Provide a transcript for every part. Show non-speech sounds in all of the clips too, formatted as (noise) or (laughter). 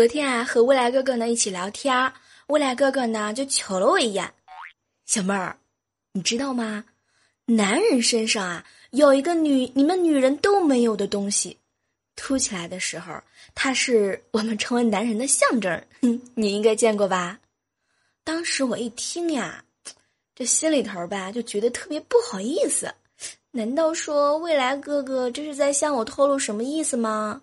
昨天啊，和未来哥哥呢一起聊天儿，未来哥哥呢就瞅了我一眼。小妹儿，你知道吗？男人身上啊有一个女你们女人都没有的东西，凸起来的时候，它是我们成为男人的象征。哼，(laughs) 你应该见过吧？当时我一听呀，这心里头吧就觉得特别不好意思。难道说未来哥哥这是在向我透露什么意思吗？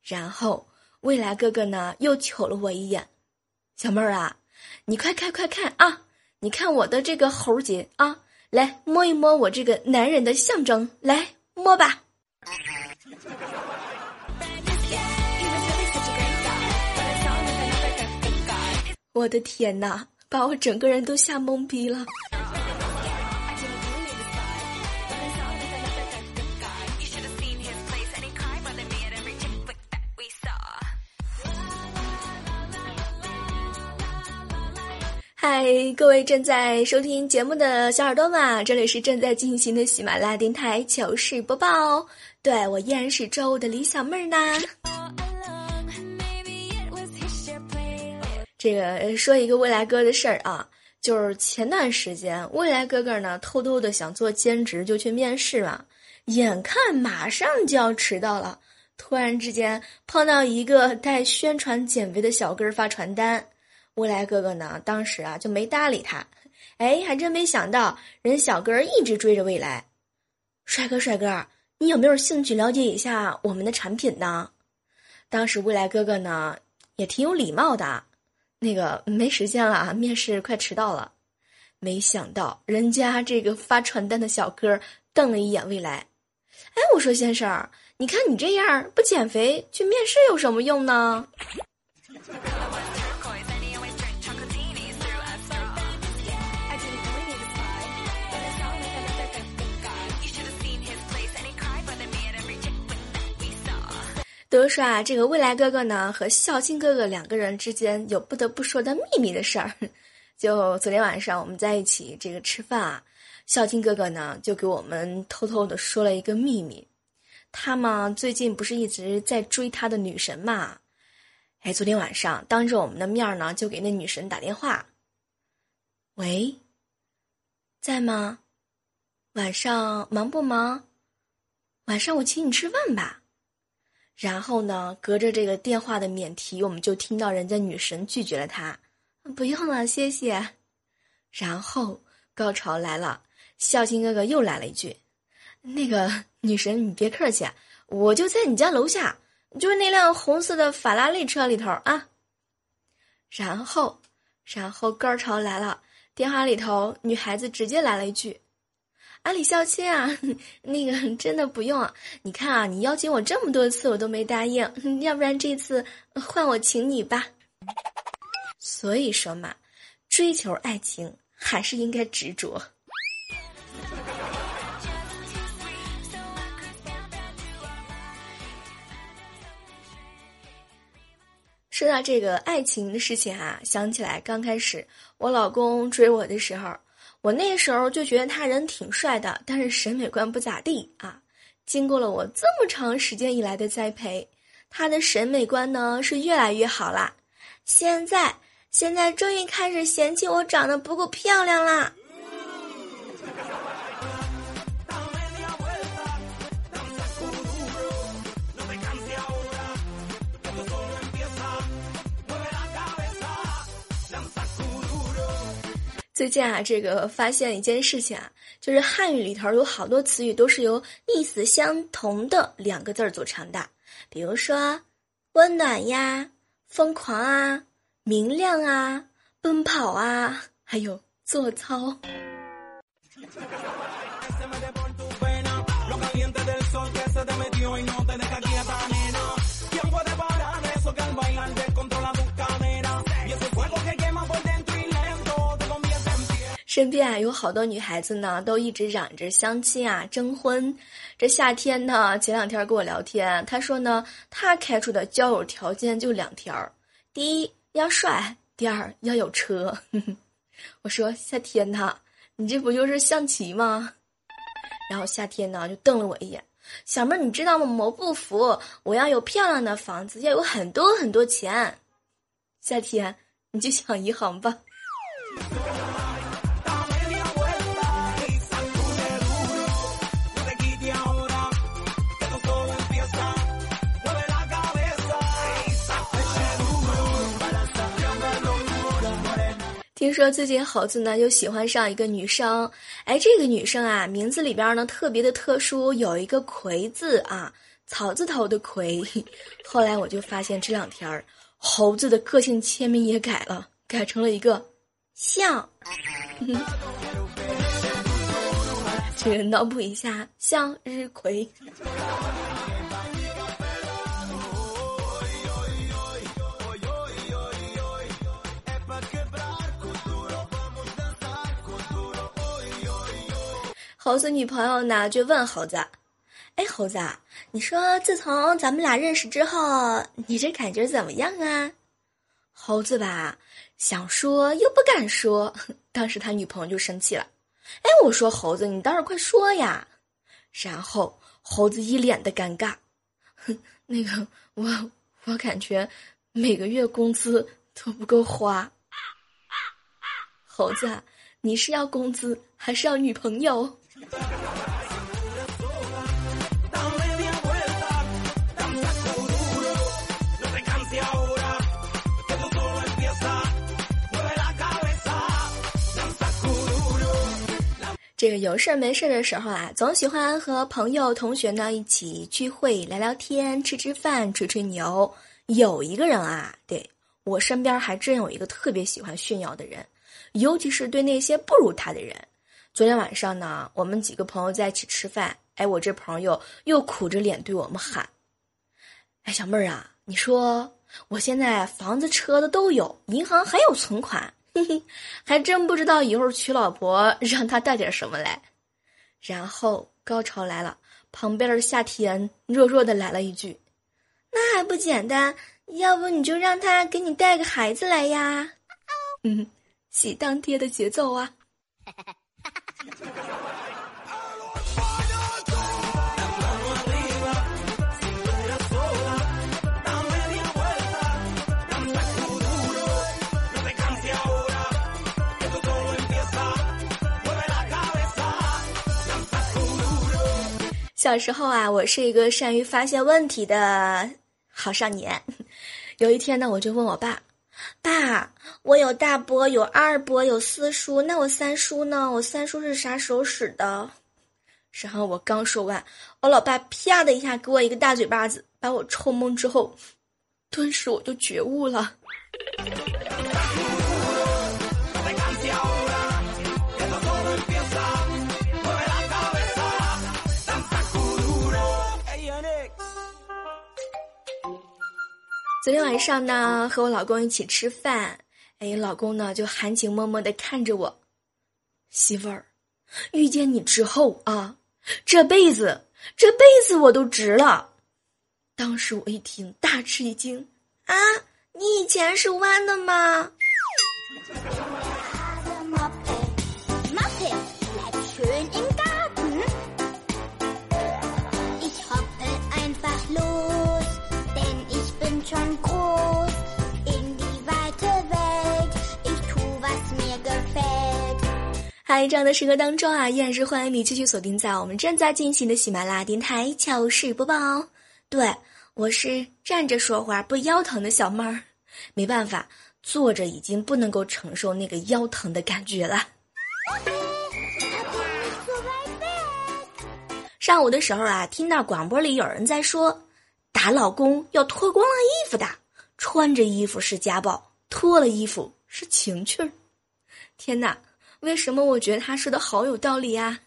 然后未来哥哥呢又瞅了我一眼，小妹儿啊，你快看快看啊！你看我的这个喉结啊，来摸一摸我这个男人的象征，来摸吧。我的天哪，把我整个人都吓懵逼了。嗨，各位正在收听节目的小耳朵们，这里是正在进行的喜马拉雅电台糗事播报。对我依然是周五的李小妹儿呢。这个说一个未来哥的事儿啊，就是前段时间未来哥哥呢偷偷的想做兼职，就去面试嘛，眼看马上就要迟到了，突然之间碰到一个带宣传减肥的小哥发传单，未来哥哥呢当时啊就没搭理他，哎，还真没想到人小哥一直追着未来，帅哥帅哥，你有没有兴趣了解一下我们的产品呢？当时未来哥哥呢也挺有礼貌的。那个没时间了啊，面试快迟到了。没想到人家这个发传单的小哥瞪了一眼未来，哎，我说先生，你看你这样不减肥去面试有什么用呢？都说啊，这个未来哥哥呢和孝敬哥哥两个人之间有不得不说的秘密的事儿。(laughs) 就昨天晚上我们在一起这个吃饭啊，孝敬哥哥呢就给我们偷偷的说了一个秘密。他嘛最近不是一直在追他的女神嘛？哎，昨天晚上当着我们的面呢，就给那女神打电话。喂，在吗？晚上忙不忙？晚上我请你吃饭吧。然后呢，隔着这个电话的免提，我们就听到人家女神拒绝了他，不用了，谢谢。然后高潮来了，孝心哥哥又来了一句：“那个女神，你别客气，我就在你家楼下，就是那辆红色的法拉利车里头啊。”然后，然后高潮来了，电话里头女孩子直接来了一句：“啊，李孝钦啊，那个真的不用啊，你看啊，你邀请我这么多次，我都没答应，(laughs) 要不然这次换我请你吧。所以说嘛，追求爱情还是应该执着。说到这个爱情的事情啊，想起来刚开始我老公追我的时候，我那时候就觉得他人挺帅的，但是审美观不咋地啊。经过了我这么长时间以来的栽培，他的审美观呢是越来越好啦。现在，现在终于开始嫌弃我长得不够漂亮啦。最近啊，这个发现一件事情啊，就是汉语里头有好多词语都是由意思相同的两个字儿组成的，比如说温暖呀、疯狂啊、明亮啊、奔跑啊，还有做操。身边啊有好多女孩子呢，都一直嚷着相亲啊、征婚。这夏天呢，前两天跟我聊天，她说呢，她开出的交友条件就两条：第一要帅，第二要有车。(laughs) 我说夏天呐，你这不就是象棋吗？然后夏天呢就瞪了我一眼，小妹儿你知道吗？我不服，我要有漂亮的房子，要有很多很多钱。夏天你就想银行吧。听说最近猴子呢又喜欢上一个女生，哎，这个女生啊，名字里边呢特别的特殊，有一个“葵”字啊，草字头的“葵”。后来我就发现这两天猴子的个性签名也改了，改成了一个“向”。这个脑补一下，向日葵。猴子女朋友呢就问猴子：“哎，猴子，你说自从咱们俩认识之后，你这感觉怎么样啊？”猴子吧想说又不敢说，(laughs) 当时他女朋友就生气了：“哎，我说猴子，你倒是快说呀！”然后猴子一脸的尴尬：“哼，(laughs) 那个我我感觉每个月工资都不够花。”猴子，你是要工资还是要女朋友？这个有事儿没事儿的时候啊，总喜欢和朋友、同学呢一起聚会、聊聊天、吃吃饭、吹吹牛。有一个人啊，对我身边还真有一个特别喜欢炫耀的人，尤其是对那些不如他的人。昨天晚上呢，我们几个朋友在一起吃饭，哎，我这朋友又苦着脸对我们喊：“哎，小妹儿啊，你说我现在房子、车子都有，银行还有存款。(laughs) ”嘿嘿，还真不知道以后娶老婆 (laughs) 让他带点什么来。然后高潮来了，旁边的夏天弱弱的来了一句：“那还不简单？要不你就让他给你带个孩子来呀？” (laughs) 嗯，喜当爹的节奏啊。小时候啊，我是一个善于发现问题的好少年。有一天呢，我就问我爸：“爸，我有大伯，有二伯，有四叔，那我三叔呢？我三叔是啥时候使的？”然后我刚说完，我老爸啪的一下给我一个大嘴巴子，把我抽懵之后，顿时我就觉悟了。昨天晚上呢，和我老公一起吃饭，哎，老公呢就含情脉脉的看着我，媳妇儿，遇见你之后啊，这辈子这辈子我都值了。当时我一听，大吃一惊，啊，你以前是弯的吗？嗨，这样的时刻当中啊，依然是欢迎你继续锁定在我们正在进行的喜马拉雅电台糗事播报哦。对我是站着说话不腰疼的小妹儿，没办法，坐着已经不能够承受那个腰疼的感觉了。上午的时候啊，听到广播里有人在说，打老公要脱光了衣服打，穿着衣服是家暴，脱了衣服是情趣儿。天哪，为什么我觉得他说的好有道理呀？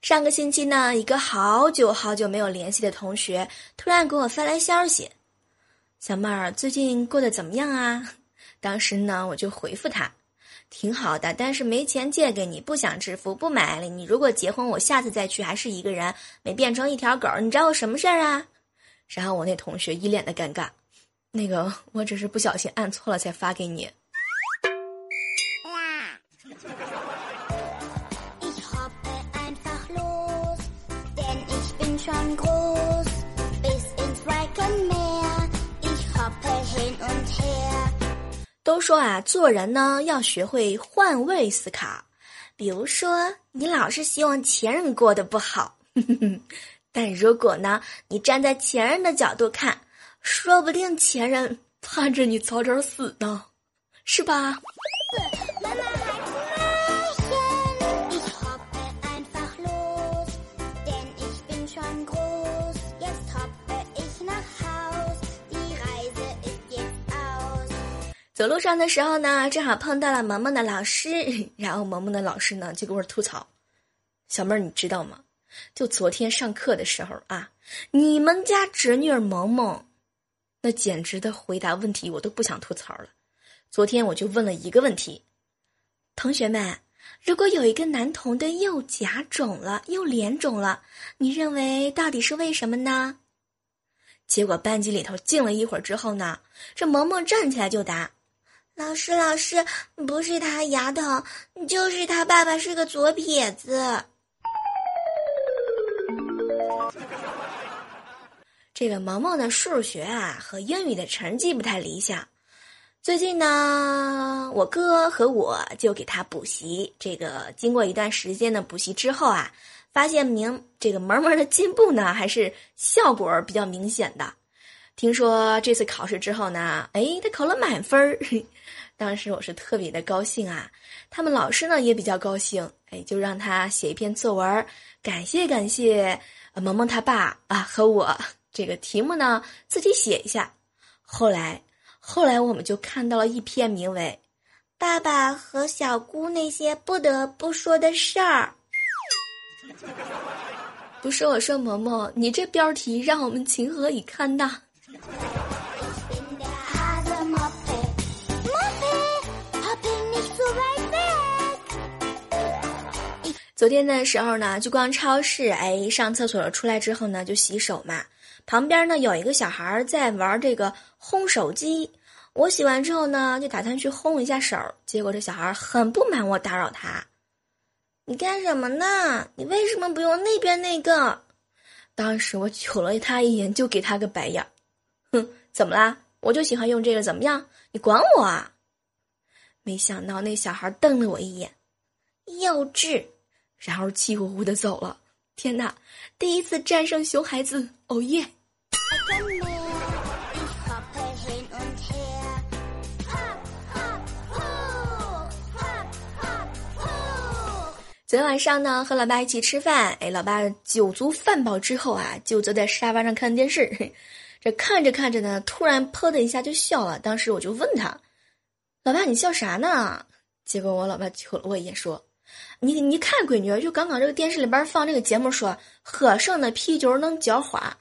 上个星期呢，一个好久好久没有联系的同学突然给我发来消息：“小妹儿，最近过得怎么样啊？”当时呢，我就回复他。挺好的，但是没钱借给你，不想支付，不买了。你如果结婚，我下次再去还是一个人，没变成一条狗，你找我什么事儿啊？”然后我那同学一脸的尴尬：“那个，我只是不小心按错了才发给你。” Ich hoppe einfach los, denn ich bin schon groß. Bis ins Falkenmeer, ich hoppe hin und her. 都说啊，做人呢要学会换位思考。比如说，你老是希望前任过得不好，(laughs) 但如果呢，你站在前任的角度看，说不定前任盼着你早点死呢，是吧？走路上的时候呢，正好碰到了萌萌的老师，(laughs) 然后萌萌的老师呢就给我吐槽：“小妹儿，你知道吗？就昨天上课的时候啊，你们家侄女儿萌萌，那简直的回答问题我都不想吐槽了。昨天我就问了一个问题：同学们，如果有一个男童的右颊肿了，右脸肿了，你认为到底是为什么呢？”结果班级里头静了一会儿之后呢，这萌萌站起来就答。老师，老师，不是他牙疼，就是他爸爸是个左撇子。这个萌萌的数学啊和英语的成绩不太理想，最近呢，我哥和我就给他补习。这个经过一段时间的补习之后啊，发现明这个萌萌的进步呢还是效果比较明显的。听说这次考试之后呢，哎，他考了满分儿，(laughs) 当时我是特别的高兴啊。他们老师呢也比较高兴，哎，就让他写一篇作文，感谢感谢萌萌他爸啊和我。(laughs) 这个题目呢自己写一下。后来，后来我们就看到了一篇名为《爸爸和小姑那些不得不说的事儿》。不是我说，萌萌，你这标题让我们情何以堪呐！昨天的时候呢，就逛超市，哎，上厕所出来之后呢，就洗手嘛。旁边呢有一个小孩在玩这个烘手机，我洗完之后呢，就打算去烘一下手，结果这小孩很不满我打扰他。你干什么呢？你为什么不用那边那个？当时我瞅了他一眼，就给他个白眼儿。哼，怎么啦？我就喜欢用这个，怎么样？你管我啊？没想到那小孩瞪了我一眼，幼稚，然后气呼呼的走了。天哪，第一次战胜熊孩子，哦耶！昨天晚上呢，和老爸一起吃饭，哎，老爸酒足饭饱之后啊，就坐在沙发上看电视。嘿这看着看着呢，突然噗的一下就笑了。当时我就问他：“老爸，你笑啥呢？”结果我老爸瞅了我一眼，说：“你你看，闺女，就刚刚这个电视里边放这个节目说，喝剩的啤酒能浇花。”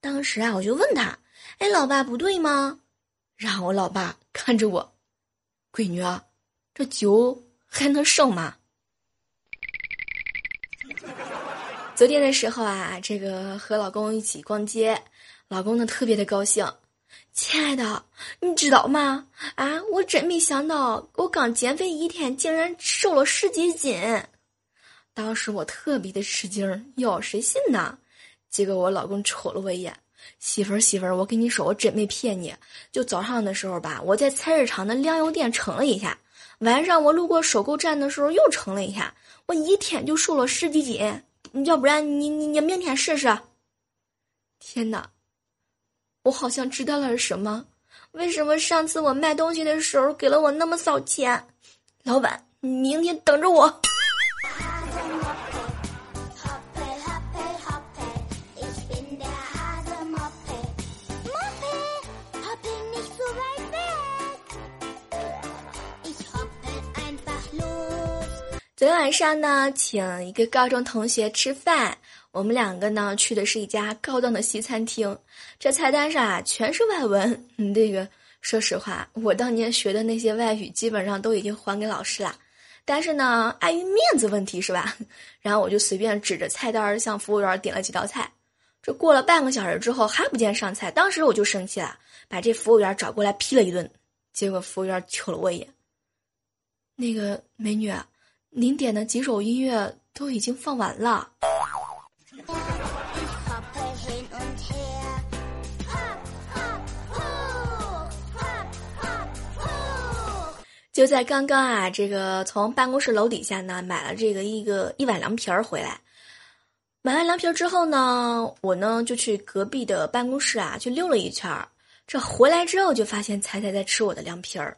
当时啊，我就问他：“哎，老爸不对吗？”然后我老爸看着我：“闺女啊，这酒还能剩吗？” (laughs) 昨天的时候啊，这个和老公一起逛街，老公呢特别的高兴。亲爱的，你知道吗？啊，我真没想到，我刚减肥一天，竟然瘦了十几斤。当时我特别的吃惊，哟，谁信呢？结果我老公瞅了我一眼，媳妇儿媳妇儿，我跟你说，我真没骗你。就早上的时候吧，我在菜市场的粮油店称了一下，晚上我路过收购站的时候又称了一下，我一天就瘦了十几斤。要不然你你你明天试试。天哪，我好像知道了什么，为什么上次我卖东西的时候给了我那么少钱？老板，你明天等着我。昨天晚上呢，请一个高中同学吃饭。我们两个呢去的是一家高档的西餐厅，这菜单上啊全是外文。(laughs) 嗯，这个说实话，我当年学的那些外语基本上都已经还给老师了，但是呢，碍于面子问题是吧？(laughs) 然后我就随便指着菜单向服务员点了几道菜。这过了半个小时之后还不见上菜，当时我就生气了，把这服务员找过来批了一顿。结果服务员瞅了我一眼，那个美女。您点的几首音乐都已经放完了。就在刚刚啊，这个从办公室楼底下呢买了这个一个一碗凉皮儿回来。买完凉皮儿之后呢，我呢就去隔壁的办公室啊去溜了一圈儿。这回来之后就发现彩彩在吃我的凉皮儿，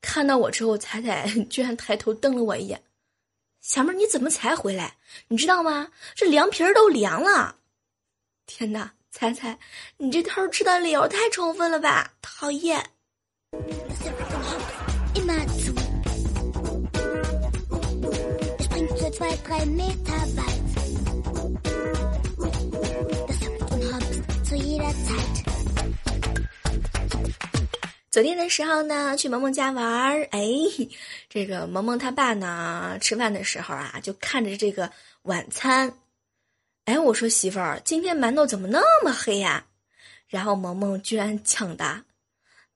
看到我之后，彩彩居然抬头瞪了我一眼。小妹，你怎么才回来？你知道吗？这凉皮儿都凉了！天哪，彩彩，你这偷吃的理由太充分了吧！讨厌。昨天的时候呢，去萌萌家玩儿，哎，这个萌萌他爸呢，吃饭的时候啊，就看着这个晚餐，哎，我说媳妇儿，今天馒头怎么那么黑呀？然后萌萌居然抢答：“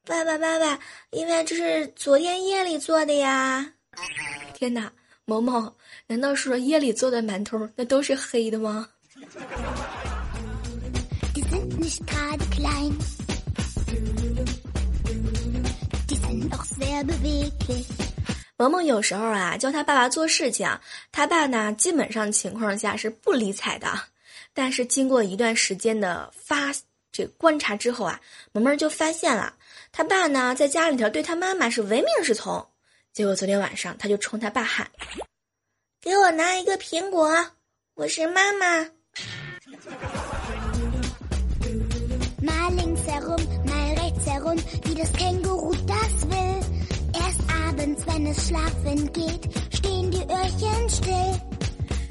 爸爸爸爸，因为这是昨天夜里做的呀！”天哪，萌萌，难道说夜里做的馒头那都是黑的吗？萌萌有时候啊，教他爸爸做事情，他爸呢，基本上情况下是不理睬的。但是经过一段时间的发这观察之后啊，萌萌就发现了，他爸呢，在家里头对他妈妈是唯命是从。结果昨天晚上，他就冲他爸喊：“给我拿一个苹果，我是妈妈。”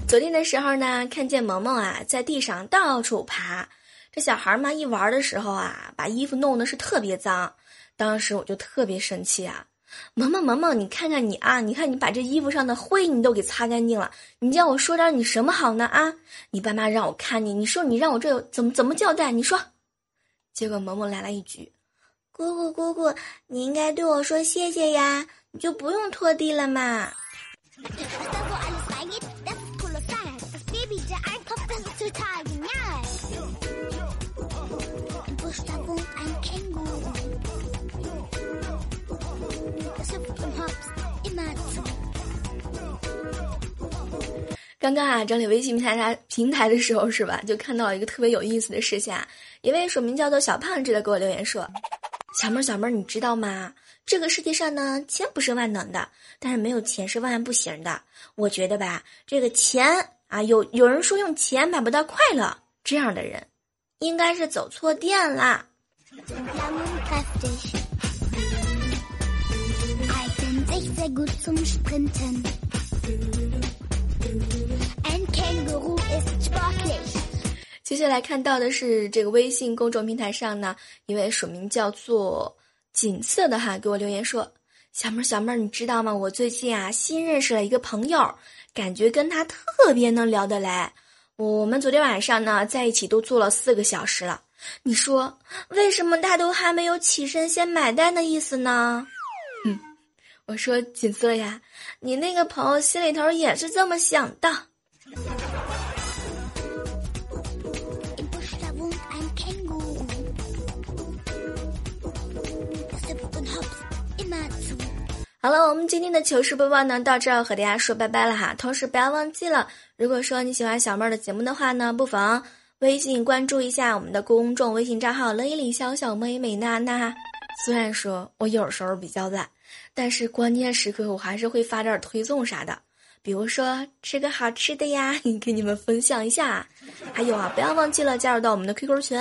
昨天的时候呢，看见萌萌啊在地上到处爬，这小孩嘛一玩的时候啊，把衣服弄得是特别脏。当时我就特别生气啊，萌萌萌萌，你看看你啊，你看你把这衣服上的灰你都给擦干净了，你叫我说点你什么好呢啊？你爸妈让我看你，你说你让我这怎么怎么交代？你说。结果萌萌来了一句：“姑姑姑姑，你应该对我说谢谢呀。”你就不用拖地了嘛。刚刚啊，整理微信平台平台的时候是吧？就看到了一个特别有意思的事情，一位署名叫做小胖子的给我留言说：“小妹儿，小妹儿，你知道吗？”这个世界上呢，钱不是万能的，但是没有钱是万万不行的。我觉得吧，这个钱啊，有有人说用钱买不到快乐，这样的人，应该是走错店啦。接下来看到的是这个微信公众平台上呢，一位署名叫做。锦瑟的哈给我留言说：“小妹儿，小妹儿，你知道吗？我最近啊新认识了一个朋友，感觉跟他特别能聊得来。我们昨天晚上呢在一起都坐了四个小时了。你说为什么他都还没有起身先买单的意思呢？”嗯，我说锦瑟呀，你那个朋友心里头也是这么想的。好了，我们今天的糗事播报呢，到这儿和大家说拜拜了哈。同时不要忘记了，如果说你喜欢小妹儿的节目的话呢，不妨微信关注一下我们的公众微信账号“乐伊里小小妹美娜娜”。虽然说我有时候比较懒，但是关键时刻我还是会发点推送啥的，比如说吃个好吃的呀，(laughs) 给你们分享一下。还有啊，不要忘记了加入到我们的 QQ 群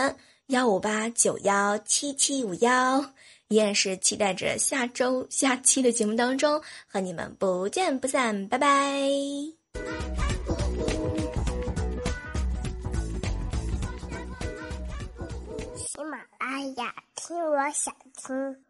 幺五八九幺七七五幺。依然是期待着下周下期的节目当中和你们不见不散，拜拜。喜马拉雅，听我想听。